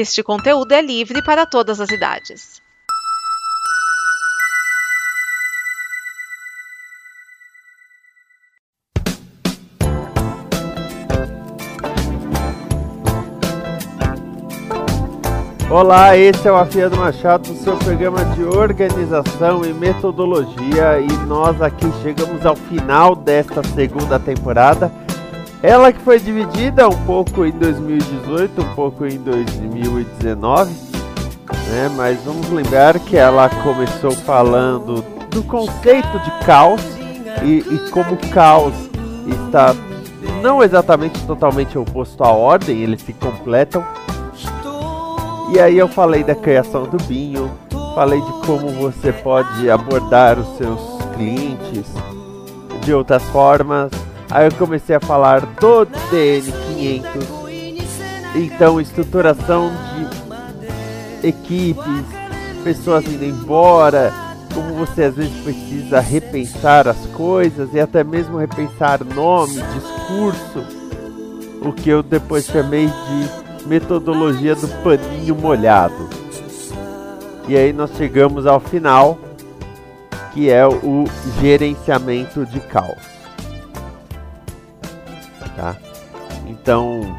Este conteúdo é livre para todas as idades. Olá, esse é o Afiado Machado, seu programa de organização e metodologia, e nós aqui chegamos ao final desta segunda temporada. Ela que foi dividida um pouco em 2018, um pouco em 2019, né? Mas vamos lembrar que ela começou falando do conceito de caos e, e como o caos está não exatamente totalmente oposto à ordem, eles se completam e aí eu falei da criação do Binho, falei de como você pode abordar os seus clientes de outras formas. Aí eu comecei a falar do DN500. Então, estruturação de equipes, pessoas indo embora, como você às vezes precisa repensar as coisas e até mesmo repensar nome, discurso, o que eu depois chamei de metodologia do paninho molhado. E aí nós chegamos ao final, que é o gerenciamento de caos. Então,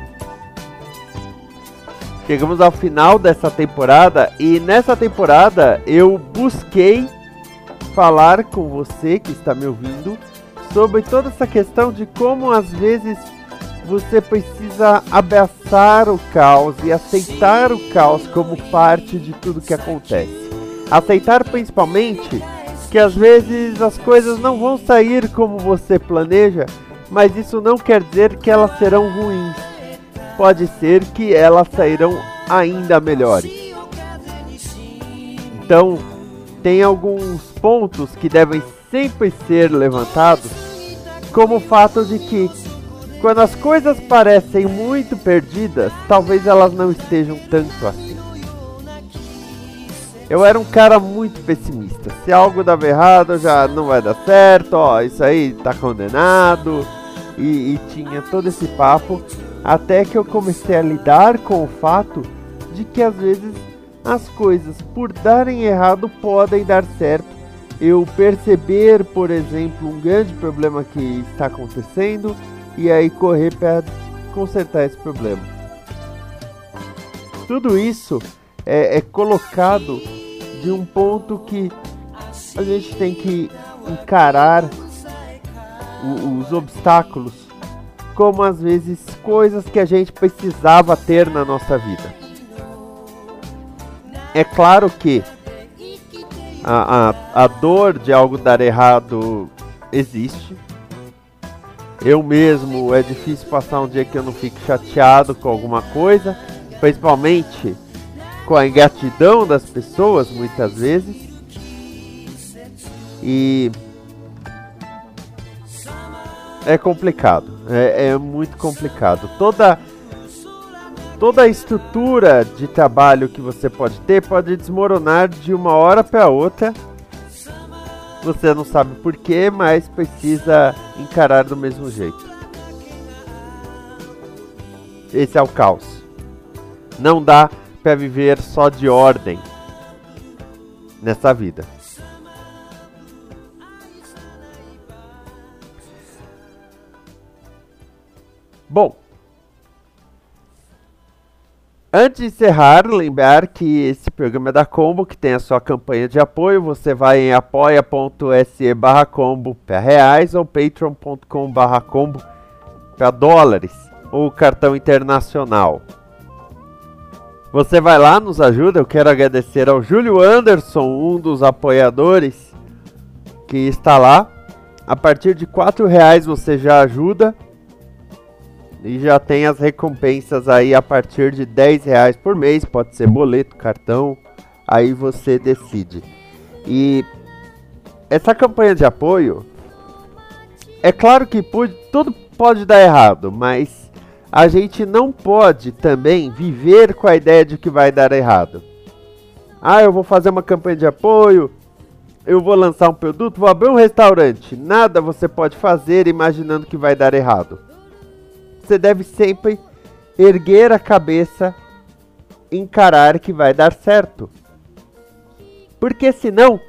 chegamos ao final dessa temporada e nessa temporada eu busquei falar com você que está me ouvindo sobre toda essa questão de como às vezes você precisa abraçar o caos e aceitar o caos como parte de tudo que acontece. Aceitar principalmente que às vezes as coisas não vão sair como você planeja, mas isso não quer dizer que elas serão ruins. Pode ser que elas sairão ainda melhores. Então, tem alguns pontos que devem sempre ser levantados, como o fato de que quando as coisas parecem muito perdidas, talvez elas não estejam tanto assim. Eu era um cara muito pessimista. Se algo dava errado, já não vai dar certo, ó, isso aí tá condenado. E, e tinha todo esse papo. Até que eu comecei a lidar com o fato de que às vezes as coisas, por darem errado, podem dar certo. Eu perceber, por exemplo, um grande problema que está acontecendo e aí correr para consertar esse problema. Tudo isso é, é colocado de um ponto que a gente tem que encarar os obstáculos como às vezes coisas que a gente precisava ter na nossa vida. É claro que a, a, a dor de algo dar errado existe, eu mesmo, é difícil passar um dia que eu não fique chateado com alguma coisa, principalmente com a ingratidão das pessoas, muitas vezes. E é complicado, é, é, muito complicado. Toda toda a estrutura de trabalho que você pode ter pode desmoronar de uma hora para outra você não sabe porquê, mas precisa encarar do mesmo jeito. Esse é o caos. Não dá para viver só de ordem nessa vida. Bom, Antes de encerrar, lembrar que esse programa é da Combo, que tem a sua campanha de apoio. Você vai em apoia.se barra combo para reais ou patreon.com barra combo para dólares ou cartão internacional. Você vai lá, nos ajuda. Eu quero agradecer ao Júlio Anderson, um dos apoiadores que está lá. A partir de R$ reais você já ajuda e já tem as recompensas aí a partir de 10 reais por mês, pode ser boleto, cartão, aí você decide. E essa campanha de apoio, é claro que pode, tudo pode dar errado, mas a gente não pode também viver com a ideia de que vai dar errado. Ah, eu vou fazer uma campanha de apoio, eu vou lançar um produto, vou abrir um restaurante. Nada você pode fazer imaginando que vai dar errado você deve sempre erguer a cabeça encarar que vai dar certo. Porque senão,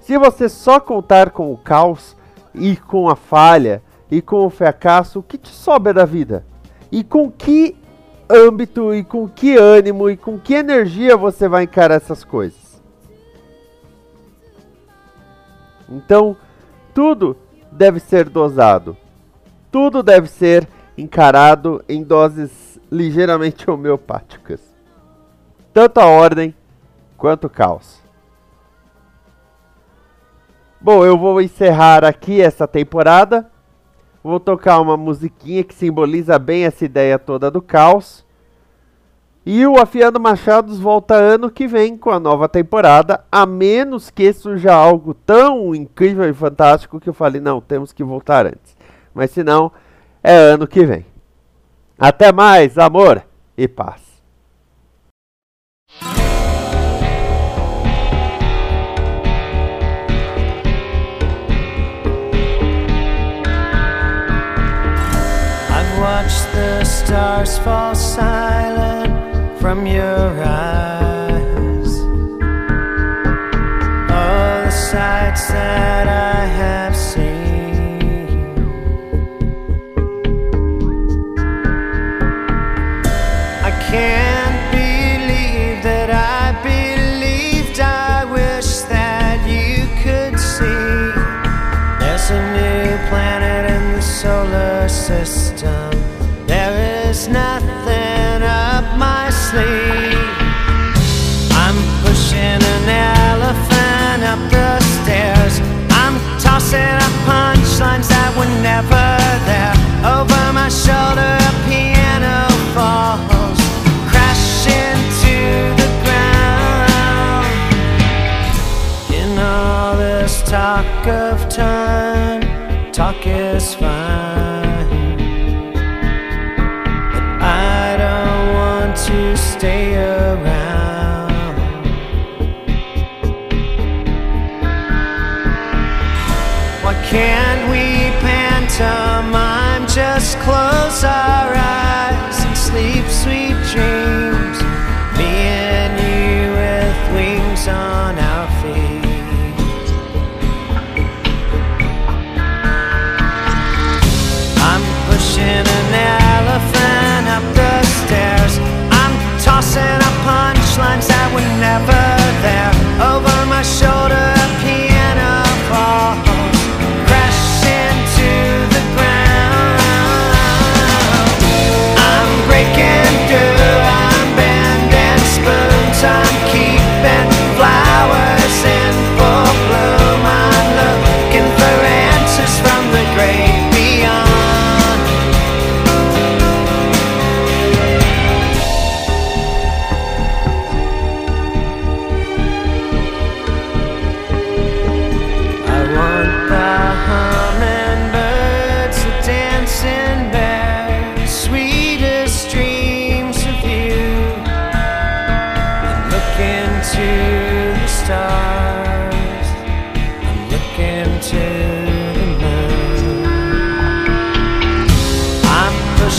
se você só contar com o caos e com a falha e com o fracasso, o que te sobra da vida? E com que âmbito e com que ânimo e com que energia você vai encarar essas coisas? Então, tudo deve ser dosado. Tudo deve ser encarado em doses ligeiramente homeopáticas. Tanto a ordem quanto o caos. Bom, eu vou encerrar aqui essa temporada. Vou tocar uma musiquinha que simboliza bem essa ideia toda do caos. E o Afiando Machados volta ano que vem com a nova temporada, a menos que surja algo tão incrível e fantástico que eu falei, não, temos que voltar antes. Mas se não, é ano que vem. Até mais, amor e paz. watch the stars fall silent from your eyes. All the sights that I have close our eyes and sleep sweet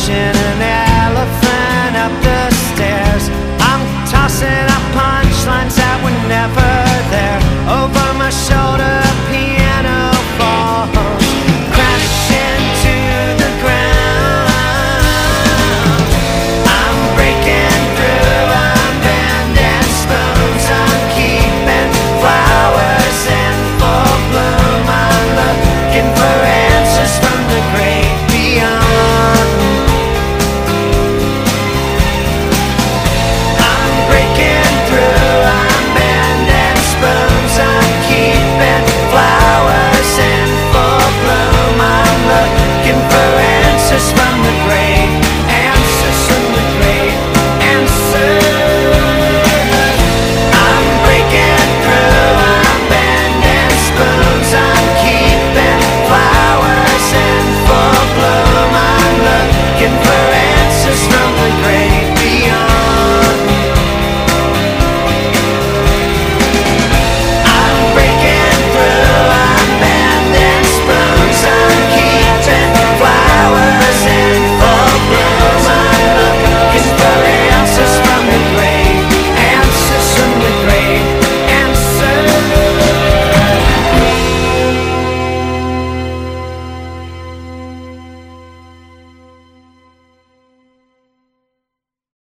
Yeah.